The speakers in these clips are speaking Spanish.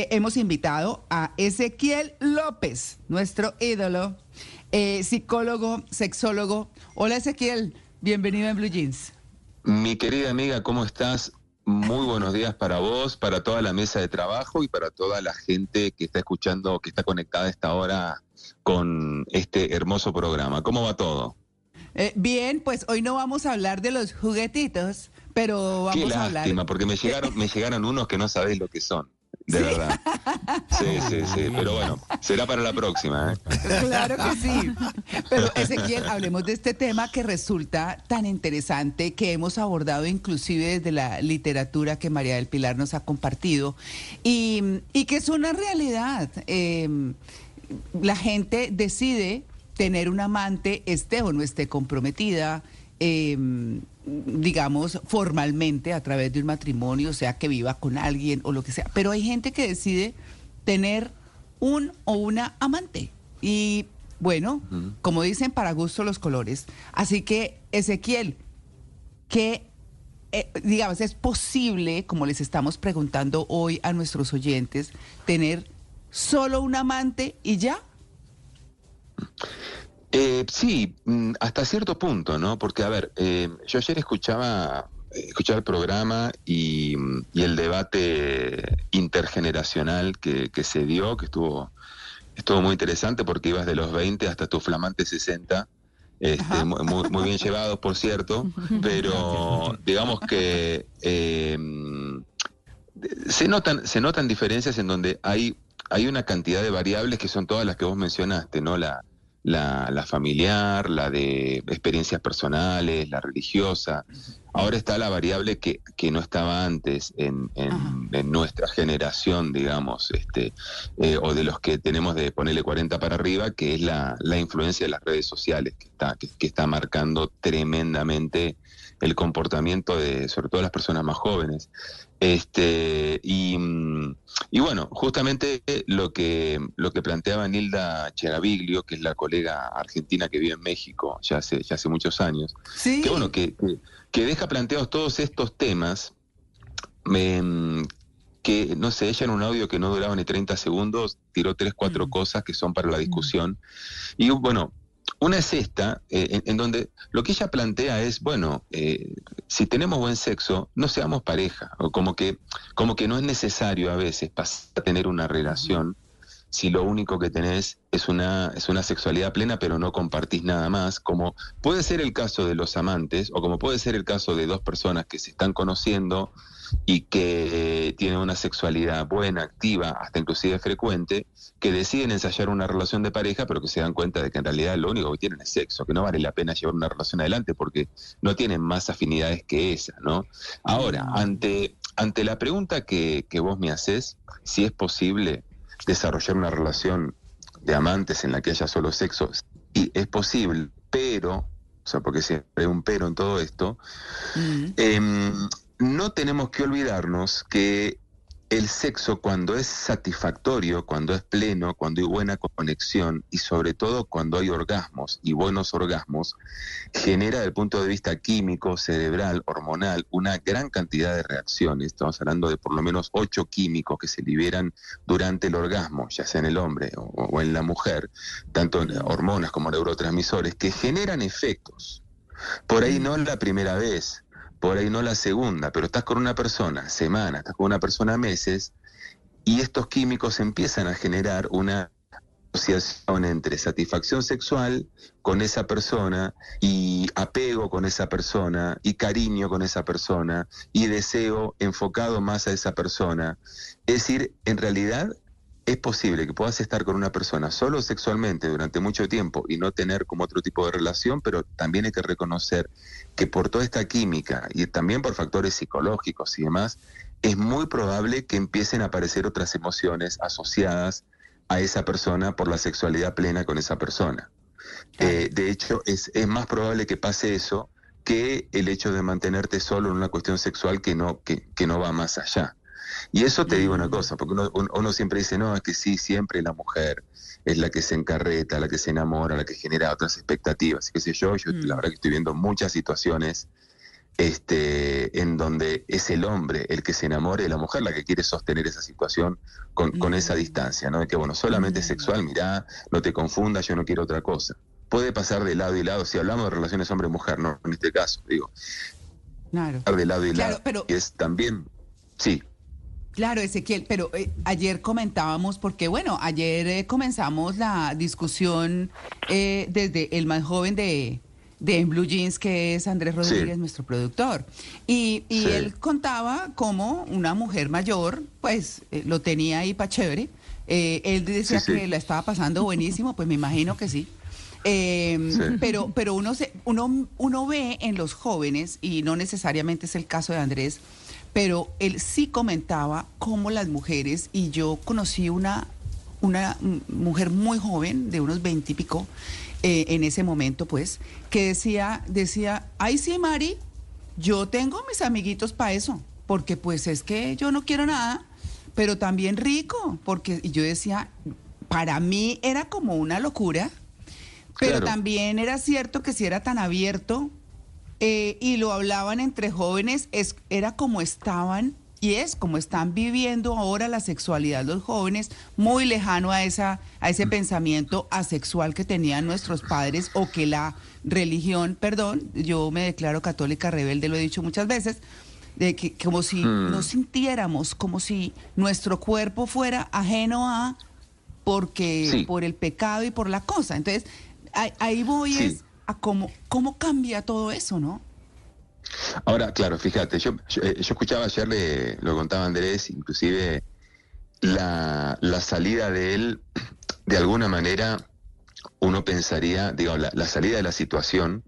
Eh, Hemos invitado a Ezequiel López, nuestro ídolo, eh, psicólogo, sexólogo. Hola Ezequiel, bienvenido en Blue Jeans. Mi querida amiga, ¿cómo estás? Muy buenos días para vos, para toda la mesa de trabajo y para toda la gente que está escuchando, que está conectada a esta hora con este hermoso programa. ¿Cómo va todo? Eh, bien, pues hoy no vamos a hablar de los juguetitos, pero vamos Qué a hablar. lástima, porque me llegaron, me llegaron unos que no sabéis lo que son. De verdad. Sí, sí, sí. Pero bueno, será para la próxima. ¿eh? Claro que sí. Pero Ezequiel, hablemos de este tema que resulta tan interesante, que hemos abordado inclusive desde la literatura que María del Pilar nos ha compartido, y, y que es una realidad. Eh, la gente decide tener un amante, esté o no esté comprometida, eh, digamos, formalmente a través de un matrimonio, o sea, que viva con alguien o lo que sea. Pero hay gente que decide tener un o una amante. Y bueno, como dicen, para gusto los colores. Así que, Ezequiel, ¿qué, eh, digamos, es posible, como les estamos preguntando hoy a nuestros oyentes, tener solo un amante y ya? Eh, sí, mm, hasta cierto punto, ¿no? Porque, a ver, eh, yo ayer escuchaba, escuchaba el programa y, mm, y el debate intergeneracional que, que se dio, que estuvo, estuvo muy interesante porque ibas de los 20 hasta tu flamante 60. Este, mu- muy, muy bien llevados, por cierto, pero digamos que eh, se notan, se notan diferencias en donde hay, hay una cantidad de variables que son todas las que vos mencionaste, ¿no? La, la, la familiar, la de experiencias personales, la religiosa. Ahora está la variable que, que no estaba antes en, en- en nuestra generación, digamos, este, eh, o de los que tenemos de ponerle 40 para arriba, que es la, la influencia de las redes sociales, que está, que, que está marcando tremendamente el comportamiento de, sobre todo las personas más jóvenes. Este, y, mm, y bueno, justamente lo que, lo que planteaba Nilda Cheraviglio, que es la colega argentina que vive en México ya hace, ya hace muchos años, Sí. que bueno, que, que, deja planteados todos estos temas, em, que no sé, ella en un audio que no duraba ni 30 segundos, tiró tres, cuatro Mm. cosas que son para la discusión. Y bueno, una es esta, eh, en, en donde lo que ella plantea es, bueno, eh, si tenemos buen sexo, no seamos pareja, o como que, como que no es necesario a veces pasar a tener una relación si lo único que tenés es una, es una sexualidad plena, pero no compartís nada más, como puede ser el caso de los amantes, o como puede ser el caso de dos personas que se están conociendo y que eh, tienen una sexualidad buena, activa, hasta inclusive frecuente, que deciden ensayar una relación de pareja, pero que se dan cuenta de que en realidad lo único que tienen es sexo, que no vale la pena llevar una relación adelante porque no tienen más afinidades que esa, ¿no? Ahora, ante, ante la pregunta que, que vos me haces, si es posible desarrollar una relación de amantes en la que haya solo sexo, y es posible, pero, o sea, porque siempre hay un pero en todo esto, Mm. Em, no tenemos que olvidarnos que el sexo cuando es satisfactorio, cuando es pleno, cuando hay buena conexión y sobre todo cuando hay orgasmos y buenos orgasmos, genera desde el punto de vista químico, cerebral, hormonal, una gran cantidad de reacciones. Estamos hablando de por lo menos ocho químicos que se liberan durante el orgasmo, ya sea en el hombre o, en la mujer, tanto en hormonas como neurotransmisores, que generan efectos. Por ahí no la primera vez, por ahí no la segunda, pero estás con una persona semanas, estás con una persona meses, y estos químicos empiezan a generar una asociación entre satisfacción sexual con esa persona y apego con esa persona y cariño con esa persona y deseo enfocado más a esa persona. Es decir, en realidad es posible que puedas estar con una persona solo sexualmente durante mucho tiempo y no tener como otro tipo de relación, pero también hay que reconocer que por toda esta química y también por factores psicológicos y demás, es muy probable que empiecen a aparecer otras emociones asociadas a esa persona por la sexualidad plena con esa persona. Eh, de hecho, es, es, más probable que pase eso que el hecho de mantenerte solo en una cuestión sexual que no, que, que no va más allá. Y eso te digo una mm. cosa, porque uno, uno, siempre dice, no, es que sí, siempre la mujer es la que se encarreta, la que se enamora, la que genera otras expectativas, qué sé yo, yo la mm. verdad que estoy viendo muchas situaciones este, en donde es el hombre el que se enamora y la mujer la que quiere sostener esa situación con, con esa mm. distancia, ¿no? De que, bueno, solamente sexual, mirá, no te confundas, yo no quiero otra cosa. Puede pasar de lado y lado, si hablamos de relaciones hombre-mujer, no en este caso, digo. Claro. De lado y lado. Pero... Y es también, sí. Claro, Ezequiel, pero eh, ayer comentábamos, porque bueno, ayer eh, comenzamos la discusión eh, desde el más joven de, de Blue Jeans, que es Andrés Rodríguez, nuestro productor. Y, y él contaba cómo una mujer mayor, pues lo tenía ahí para chévere. él decía que la estaba pasando buenísimo, pues me imagino que sí. Pero, pero uno, se, uno, uno ve en los jóvenes, y no necesariamente es el caso de Andrés, pero él sí comentaba cómo las mujeres, y yo conocí una, una mujer muy joven, de unos veintipico, eh, en ese momento, pues, que decía, decía, ay sí, Mari, yo tengo mis amiguitos para eso, porque pues es que yo no quiero nada, pero también rico, porque y yo decía, para mí era como una locura, pero también era cierto que si era tan abierto, eh, y lo hablaban entre jóvenes, es, era como estaban y es como están viviendo ahora la sexualidad los jóvenes, muy lejano a, esa, a ese pensamiento asexual que tenían nuestros padres o que la religión, perdón, yo me declaro católica rebelde, lo he dicho muchas veces, de que como si hmm. no sintiéramos, como si nuestro cuerpo fuera ajeno a, porque por el pecado y por la cosa. Entonces, ahí, voy es cómo, cómo cambia todo eso, ¿no? Ahora, claro, fíjate, yo, eh, yo, escuchaba ayer, le, lo contaba Andrés, inclusive la, la, salida de él, de alguna manera, uno pensaría, digo, la, salida de la situación,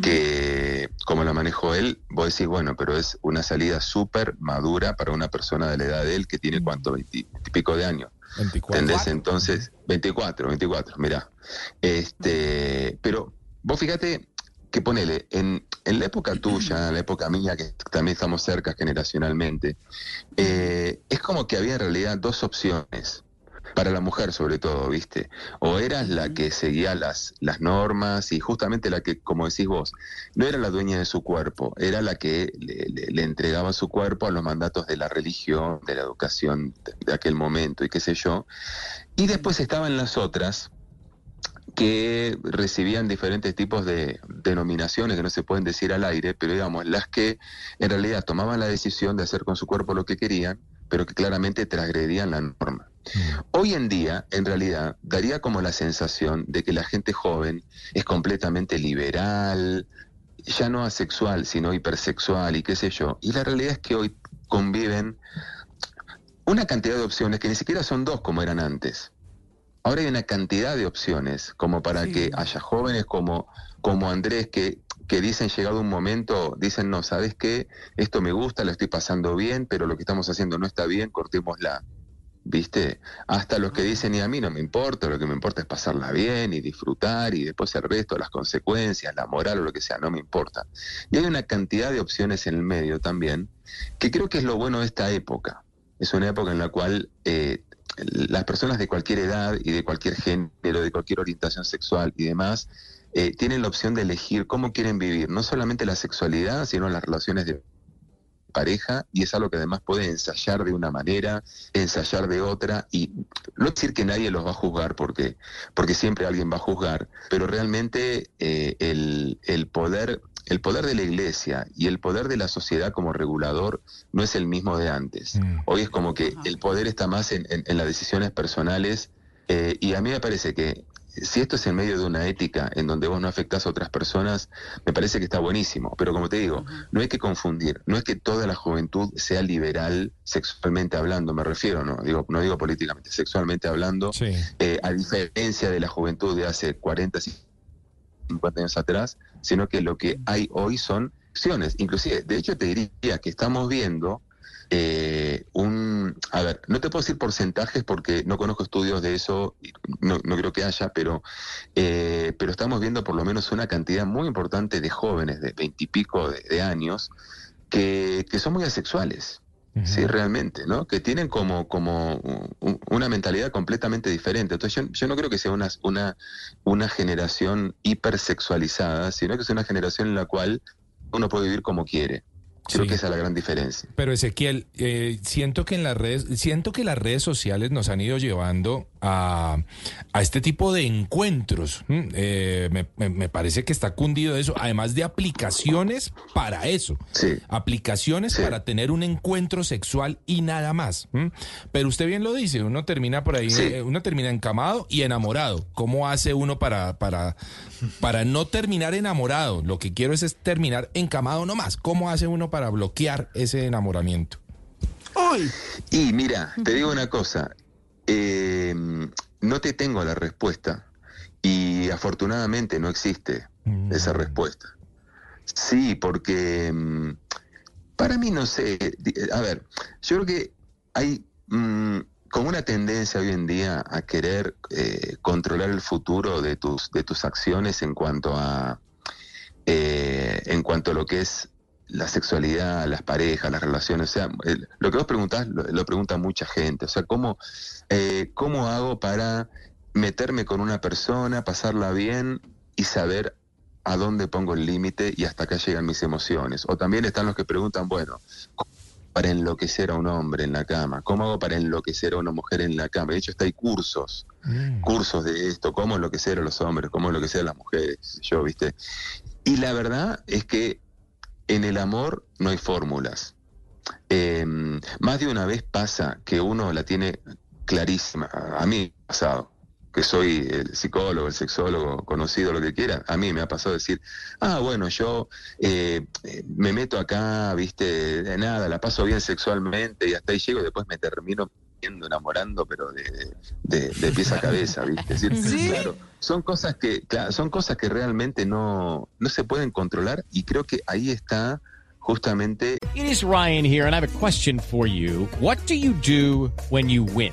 que como la manejó él, vos decís, bueno, pero es una salida súper madura para una persona de la edad de él que tiene cuánto, veintipico de años. 24. Entonces, 24, 24, mira. Este, pero Vos fíjate que ponele, en, en la época tuya, en la época mía, que también estamos cerca generacionalmente, eh, es como que había en realidad dos opciones para la mujer sobre todo, ¿viste? O eras la que seguía las, las normas y justamente la que, como decís vos, no era la dueña de su cuerpo, era la que le, entregaba su cuerpo a los mandatos de la religión, de la educación de aquel momento y qué sé yo. Y después estaban las otras, que recibían diferentes tipos de denominaciones que no se pueden decir al aire, pero digamos, las que en realidad tomaban la decisión de hacer con su cuerpo lo que querían, pero que claramente transgredían la norma. Mm. Hoy en día, en realidad, daría como la sensación de que la gente joven es completamente liberal, ya no asexual, sino hipersexual y qué sé yo. Y la realidad es que hoy conviven una cantidad de opciones que ni siquiera son dos como eran antes. Ahora hay una cantidad de opciones como para que haya jóvenes como, como Andrés que, que dicen llegado un momento, dicen, no, ¿sabes qué? Esto me gusta, lo estoy pasando bien, pero lo que estamos haciendo no está bien, cortémosla. ¿Viste? Hasta los que ah. dicen, y a mí no me importa, lo que me importa es pasarla bien y disfrutar y después el resto, las consecuencias, la moral o lo que sea, no me importa. Y hay una cantidad de opciones en el medio también, que creo que es lo bueno de esta época. Es una época en la cual eh, las personas de cualquier edad y de cualquier género, de cualquier orientación sexual y demás, eh, tienen la opción de elegir cómo quieren vivir, no solamente la sexualidad, sino las relaciones de pareja, y es algo que además puede ensayar de una manera, ensayar de otra, y no decir que nadie los va a juzgar, porque, porque siempre alguien va a juzgar, pero realmente eh, el, el poder el poder de la iglesia y el poder de la sociedad como regulador no es el mismo de antes. Mm. Hoy es como que el poder está más en, las decisiones personales eh, y a mí me parece que si esto es en medio de una ética en donde vos no afectás a otras personas, me parece que está buenísimo. Pero como te digo, no hay que confundir, no es que toda la juventud sea liberal sexualmente hablando, me refiero, no digo, no digo políticamente, sexualmente hablando, eh, a diferencia de la juventud de hace 40, 50 años atrás, sino que lo que hay hoy son acciones. Inclusive, de hecho te diría que estamos viendo eh, un... A ver, no te puedo decir porcentajes porque no conozco estudios de eso, no, no creo que haya, pero, eh, pero estamos viendo por lo menos una cantidad muy importante de jóvenes de veintipico de, de años que, que son muy asexuales. Sí, realmente, ¿no? Que tienen como, como un- una mentalidad completamente diferente. Entonces yo, yo no creo que sea una, una, una generación hipersexualizada, sino que es una generación en la cual uno puede vivir como quiere. Creo Sí. que esa es la gran diferencia. Pero Ezequiel, eh, siento que en las redes, siento que las redes sociales nos han ido llevando a, a este tipo de encuentros. ¿m? Eh, me, me- me parece que está cundido eso, además de aplicaciones para eso. Sí. Aplicaciones Sí. para tener un encuentro sexual y nada más. ¿m? Pero usted bien lo dice, uno termina por ahí, Sí. eh, uno termina encamado y enamorado. ¿Cómo hace uno para, para, para no terminar enamorado? Lo que quiero es, es terminar encamado nomás. ¿Cómo hace uno para bloquear ese enamoramiento? Y mira, te digo una cosa, eh, no te tengo la respuesta y afortunadamente no existe esa respuesta. Sí, porque mm, para mí no sé, a ver, yo creo que hay mm, como una tendencia hoy en día a querer eh, controlar el futuro de tus, de tus acciones en cuanto a eh, en cuanto a lo que es la sexualidad, las parejas, las relaciones. O sea, lo que vos preguntás lo, lo pregunta mucha gente. O sea, ¿cómo, eh, ¿cómo hago para meterme con una persona, pasarla bien y saber a dónde pongo el límite y hasta acá llegan mis emociones? O también están los que preguntan, bueno, ¿cómo para enloquecer a un hombre en la cama? ¿Cómo hago para enloquecer a una mujer en la cama? De hecho, está hay cursos cursos de esto, cómo enloquecer a los hombres, cómo enloquecer a las mujeres, yo, ¿viste? Y la verdad es que en el amor no hay fórmulas. Eh, más de una vez pasa que uno la tiene clarísima. A mí me ha pasado, que soy el psicólogo, el sexólogo, conocido, lo que quiera, a mí me ha pasado decir, ah, bueno, yo eh, me meto acá, viste, de nada, la paso bien sexualmente y hasta ahí llego y después me termino enamorando, pero de, de, de pies a cabeza, ¿viste? Es decir, ¿Sí? claro, son cosas que, claro, son cosas que realmente no, no se pueden controlar y creo que ahí está justamente It is Ryan here, and I have a question for you. What do you do when you win?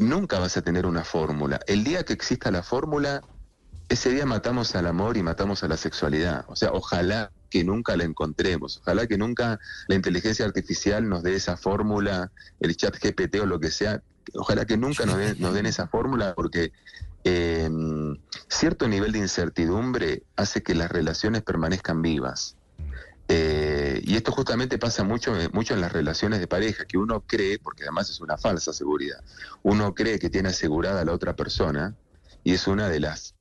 nunca vas a tener una fórmula. El día que exista la fórmula, ese día matamos al amor y matamos a la sexualidad. O sea, ojalá que nunca la encontremos, ojalá que nunca la inteligencia artificial nos dé esa fórmula, el chat GPT o lo que sea, ojalá que nunca nos den, esa fórmula porque eh, cierto nivel de incertidumbre hace que las relaciones permanezcan vivas. Eh, y esto justamente pasa mucho, mucho en las relaciones de pareja, que uno cree, porque además es una falsa seguridad, uno cree que tiene asegurada a la otra persona y es una de las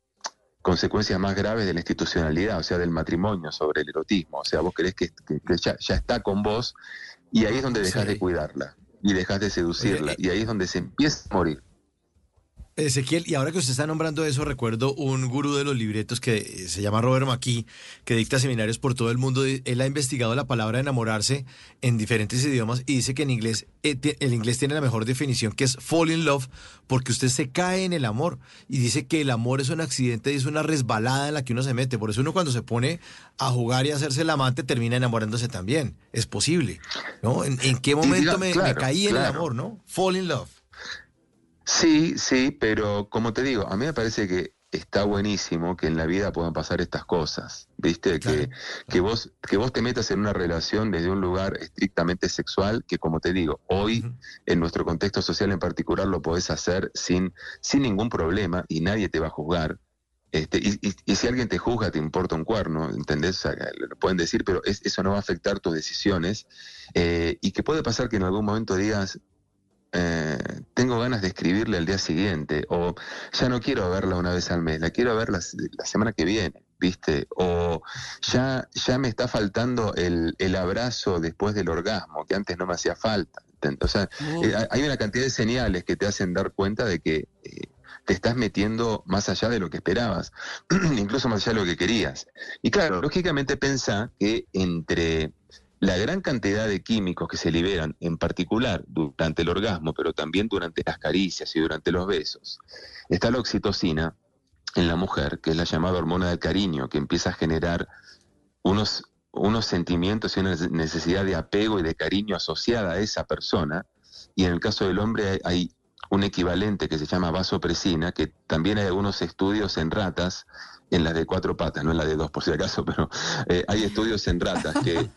consecuencias más graves de la institucionalidad, o sea, del matrimonio sobre el erotismo. O sea, vos crees que, que- que ya, ya está con vos y ahí es donde dejas Sí. de cuidarla y dejas de seducirla Oye, y ahí es donde se empieza a morir. Ezequiel, y ahora que usted está nombrando eso, recuerdo un gurú de los libretos que eh, se llama Robert McKee, que dicta seminarios por todo el mundo. Él ha investigado la palabra enamorarse en diferentes idiomas y dice que en inglés eh, el inglés tiene la mejor definición, que es fall in love, porque usted se cae en el amor. Y dice que el amor es un accidente y es una resbalada en la que uno se mete. Por eso uno cuando se pone a jugar y a hacerse el amante termina enamorándose también. Es posible, ¿no? ¿En, en qué momento diga- me, caí en el amor, no? Fall in love. Sí, sí, pero como te digo, a mí me parece que está buenísimo que en la vida puedan pasar estas cosas, ¿viste? Claro, que, que, vos, que vos te metas en una relación desde un lugar estrictamente sexual, que como te digo, hoy en nuestro contexto social en particular lo podés hacer sin, sin ningún problema y nadie te va a juzgar. Este, y, y- y si alguien te juzga, te importa un cuerno, ¿entendés? O sea, lo pueden decir, pero es- eso no va a afectar tus decisiones. eh, y que puede pasar que en algún momento digas, eh, tengo ganas de escribirle al día siguiente, o ya no quiero verla una vez al mes, la quiero ver la, la semana que viene. ¿viste? O ya, ya me está faltando el, el abrazo después del orgasmo, que antes no me hacía falta. O sea, eh, hay una cantidad de señales que te hacen dar cuenta de que eh, te estás metiendo más allá de lo que esperabas, incluso más allá de lo que querías. Y claro, lógicamente pensá que entre la gran cantidad de químicos que se liberan, en particular durante el orgasmo, pero también durante las caricias y durante los besos, está la oxitocina en la mujer, que es la llamada hormona del cariño, que empieza a generar unos, unos sentimientos y una necesidad de apego y de cariño asociada a esa persona. Y en el caso del hombre hay, un equivalente que se llama vasopresina, que también hay algunos estudios en ratas en las de cuatro patas, no en la de dos por si acaso, pero eh, hay estudios en ratas que,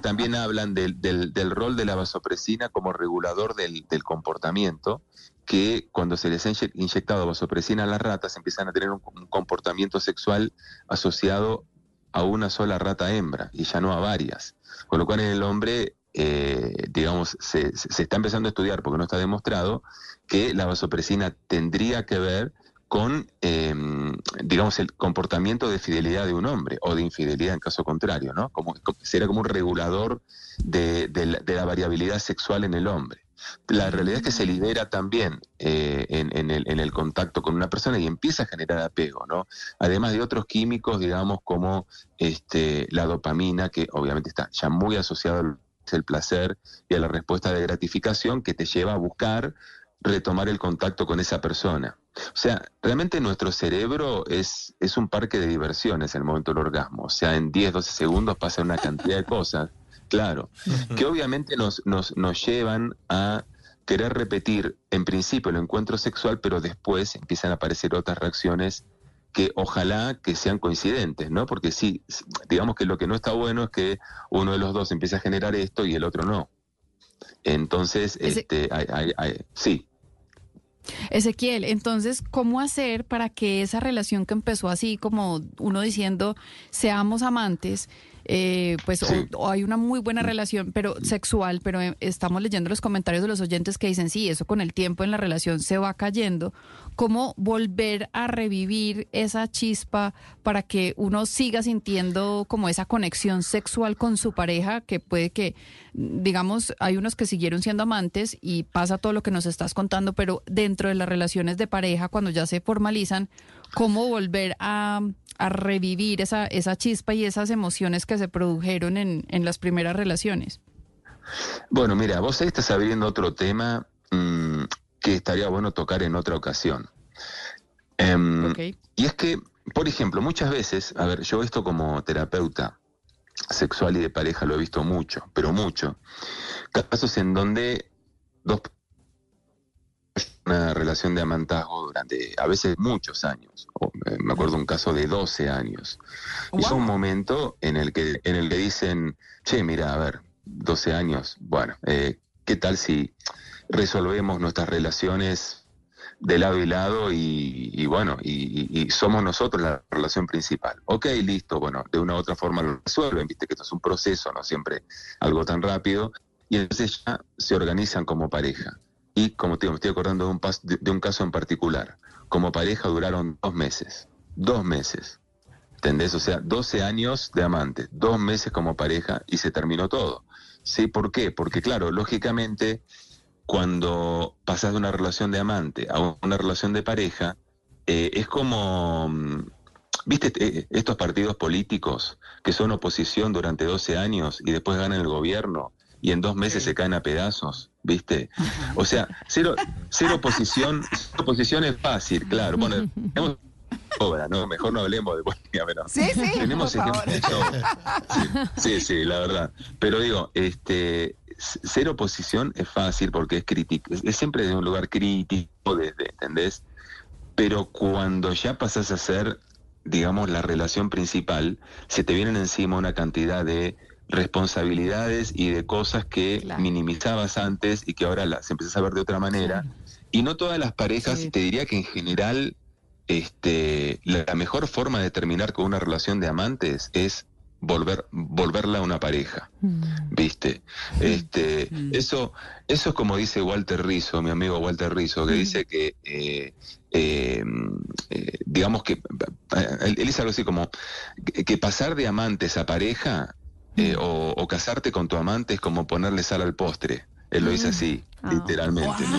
también hablan del, del, rol de la vasopresina como regulador del, comportamiento, que cuando se les ha inyectado vasopresina a las ratas empiezan a tener un, comportamiento sexual asociado a una sola rata hembra y ya no a varias. Con lo cual en el hombre, eh, digamos, se está empezando a estudiar, porque no está demostrado, que la vasopresina tendría que ver con, em, digamos, el comportamiento de fidelidad de un hombre o de infidelidad en caso contrario, ¿no? Como, sería como un regulador de, la, variabilidad sexual en el hombre. La realidad es que se libera también eh, en, el, contacto con una persona y empieza a generar apego, ¿no? Además de otros químicos, digamos, como este, la dopamina, que obviamente está ya muy asociado al placer y a la respuesta de gratificación que te lleva a buscar retomar el contacto con esa persona. O sea, realmente nuestro cerebro es, es un parque de diversiones en el momento del orgasmo. O sea, en 10, 12 segundos pasa una cantidad de cosas, claro, que obviamente nos, nos, nos llevan a querer repetir en principio el encuentro sexual, pero después empiezan a aparecer otras reacciones que ojalá que sean coincidentes, ¿no? Porque sí, digamos que lo que no está bueno es que uno de los dos empiece a generar esto y el otro no. Entonces, este, sí. Ezequiel, entonces, ¿cómo hacer para que esa relación que empezó así, como uno diciendo, seamos amantes, eh, pues o, hay una muy buena relación pero sexual, pero eh, estamos leyendo los comentarios de los oyentes que dicen, sí, eso con el tiempo en la relación se va cayendo, ¿cómo volver a revivir esa chispa para que uno siga sintiendo como esa conexión sexual con su pareja, que puede que, digamos, hay unos que siguieron siendo amantes y pasa todo lo que nos estás contando, pero dentro de las relaciones de pareja, cuando ya se formalizan, ¿cómo volver a a revivir esa, esa chispa y esas emociones que se produjeron en, en las primeras relaciones? Bueno, mira, vos ahí estás abriendo otro tema mm, que estaría bueno tocar en otra ocasión. Em, y es que, por ejemplo, muchas veces, a ver, yo esto como terapeuta sexual y de pareja lo he visto mucho, pero mucho, casos en donde dos una relación de amantazgo durante a veces muchos años. Eh, me acuerdo un caso de 12 años. Y es un momento en el que en el que dicen, che, mira, a ver, 12 años, bueno, eh, ¿qué tal si resolvemos nuestras relaciones de lado y lado y, bueno, y, somos nosotros la relación principal. Ok, listo, bueno, de una u otra forma lo resuelven, viste que esto es un proceso, no siempre algo tan rápido, y entonces ya se organizan como pareja. Y como te digo, me estoy acordando de un, de, un caso en particular. Como pareja duraron dos meses. Dos meses. ¿Entendés? O sea, 12 años de amantes, dos meses como pareja y se terminó todo. ¿Sí? ¿Por qué? Porque claro, lógicamente, cuando pasas de una relación de amante a una relación de pareja, eh, es como, mm, ¿viste eh, estos partidos políticos que son oposición durante 12 años y después ganan el gobierno y en dos meses se caen a pedazos? ¿viste? O sea, cero, cero oposición, oposición es fácil, claro. Bueno, tenemos obra, ¿no? Mejor no hablemos de Bolivia, pero sí, sí, tenemos ejemplos de Sí, sí, la verdad. Pero digo, este cero oposición es fácil porque es crítico, es, siempre de un lugar crítico, desde, ¿entendés? Pero cuando ya pasas a ser, digamos, la relación principal, se te vienen encima una cantidad de responsabilidades y de cosas que minimizabas antes y que ahora las empiezas a ver de otra manera. Y no todas las parejas, te diría que en general, este, la mejor forma de terminar con una relación de amantes es volver, volverla una pareja, ¿viste? Este, eso, eso es como dice Walter Rizzo, mi amigo Walter Rizzo, que dice que, eh, eh, eh, digamos que, él, dice algo así como, que, pasar de amantes a pareja o, o casarte con tu amante es como ponerle sal al postre. Él lo dice así, ah. literalmente.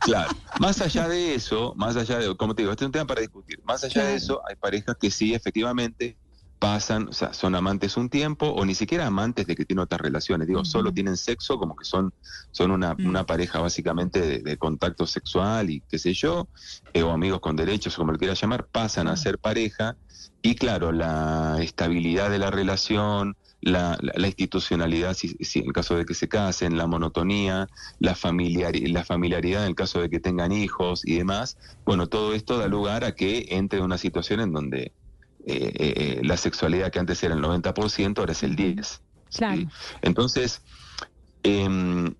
Claro. Más allá de eso, más allá de, como te digo, este es un tema para discutir. Más allá de eso, hay parejas que sí, efectivamente, pasan, o sea, son amantes un tiempo, o ni siquiera amantes de que tienen otras relaciones. Digo, solo tienen sexo, como que son, son una, mm. una pareja básicamente de, contacto sexual y qué sé yo, eh, o amigos con derechos, como lo quieras llamar, pasan a ser pareja. Y claro, la estabilidad de la relación, la, la, institucionalidad, si, en el caso de que se casen, la monotonía, la, familiar, la familiaridad en el caso de que tengan hijos y demás, bueno, todo esto da lugar a que entre en una situación en donde eh, eh, eh, la sexualidad que antes era el 90%, ahora es el 10%. Entonces, em,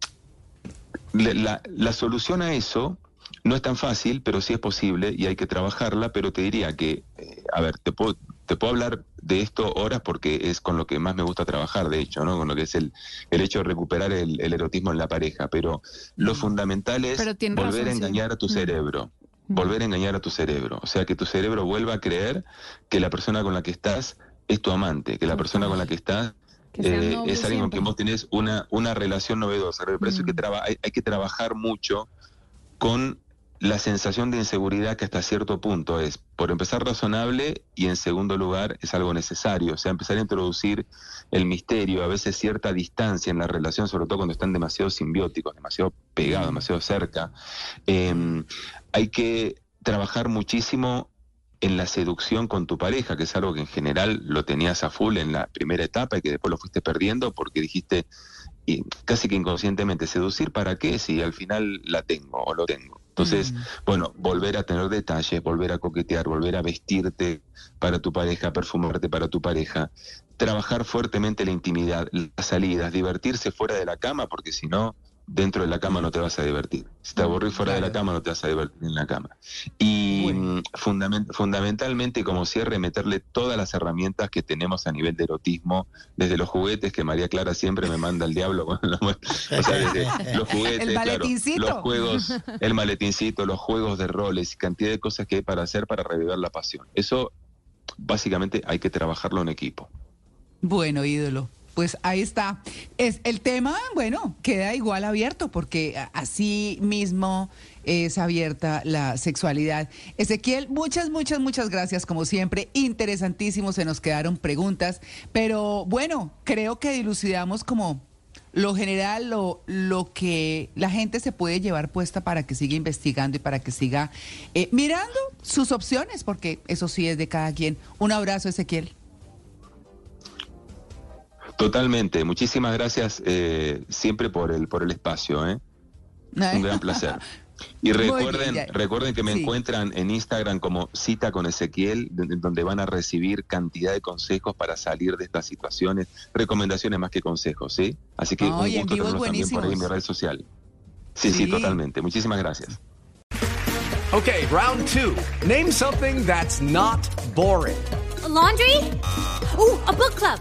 la, la solución a eso no es tan fácil, pero sí es posible y hay que trabajarla, pero te diría que, a ver, te puedo, te puedo hablar de esto horas porque es con lo que más me gusta trabajar, de hecho, ¿no? Con lo que es el, el hecho de recuperar el, erotismo en la pareja. Pero lo fundamental es volver a engañar a tu cerebro. Mm. Volver a engañar a tu cerebro. O sea, que tu cerebro vuelva a creer que la persona con la que estás es tu amante, que la persona con la que estás eh, es alguien con quien vos tenés una, una relación novedosa. Por eso que hay, hay que trabajar mucho con la sensación de inseguridad que hasta cierto punto es, por empezar, razonable y en segundo lugar es algo necesario, o sea, empezar a introducir el misterio, a veces cierta distancia en la relación, sobre todo cuando están demasiado simbióticos, demasiado pegados, demasiado cerca. Em, hay que trabajar muchísimo en la seducción con tu pareja, que es algo que en general lo tenías a full en la primera etapa y que después lo fuiste perdiendo porque dijiste, y casi que inconscientemente, seducir para qué si al final la tengo o lo tengo. Entonces, mm. bueno, volver a tener detalles, volver a coquetear, volver a vestirte para tu pareja, perfumarte para tu pareja, trabajar fuertemente la intimidad, las salidas, divertirse fuera de la cama, porque si no, dentro de la cama no te vas a divertir. Si te aburrís fuera de la cama, no te vas a divertir en la cama. Y mm, fundamentalmente, como cierre, meterle todas las herramientas que tenemos a nivel de erotismo, desde los juguetes que María Clara siempre me manda al diablo, o sea, desde los juguetes, los juegos, el maletincito, los juegos de roles y cantidad de cosas que hay para hacer para revivir la pasión. Eso básicamente hay que trabajarlo en equipo. Bueno, ídolo pues ahí está. Es el tema, bueno, queda igual abierto porque así mismo es abierta la sexualidad. Ezequiel, muchas, muchas, muchas gracias como siempre. Interesantísimo, se nos quedaron preguntas, pero bueno, creo que dilucidamos como lo general, lo, lo que la gente se puede llevar puesta para que siga investigando y para que siga eh, mirando sus opciones, porque eso sí es de cada quien. Un abrazo, Ezequiel. Totalmente. Muchísimas gracias eh, siempre por el, por el espacio. ¿eh? Un gran placer. Y recuerden, recuerden que me encuentran en Instagram como Cita con Ezequiel, donde van a recibir cantidad de consejos para salir de estas situaciones, recomendaciones más que consejos, ¿sí? Así que un gusto tenerlos también por ahí en mi red social. Sí, sí, sí, totalmente. Muchísimas gracias. Okay, round two. Name something that's not boring. laundry? Uh, a book club.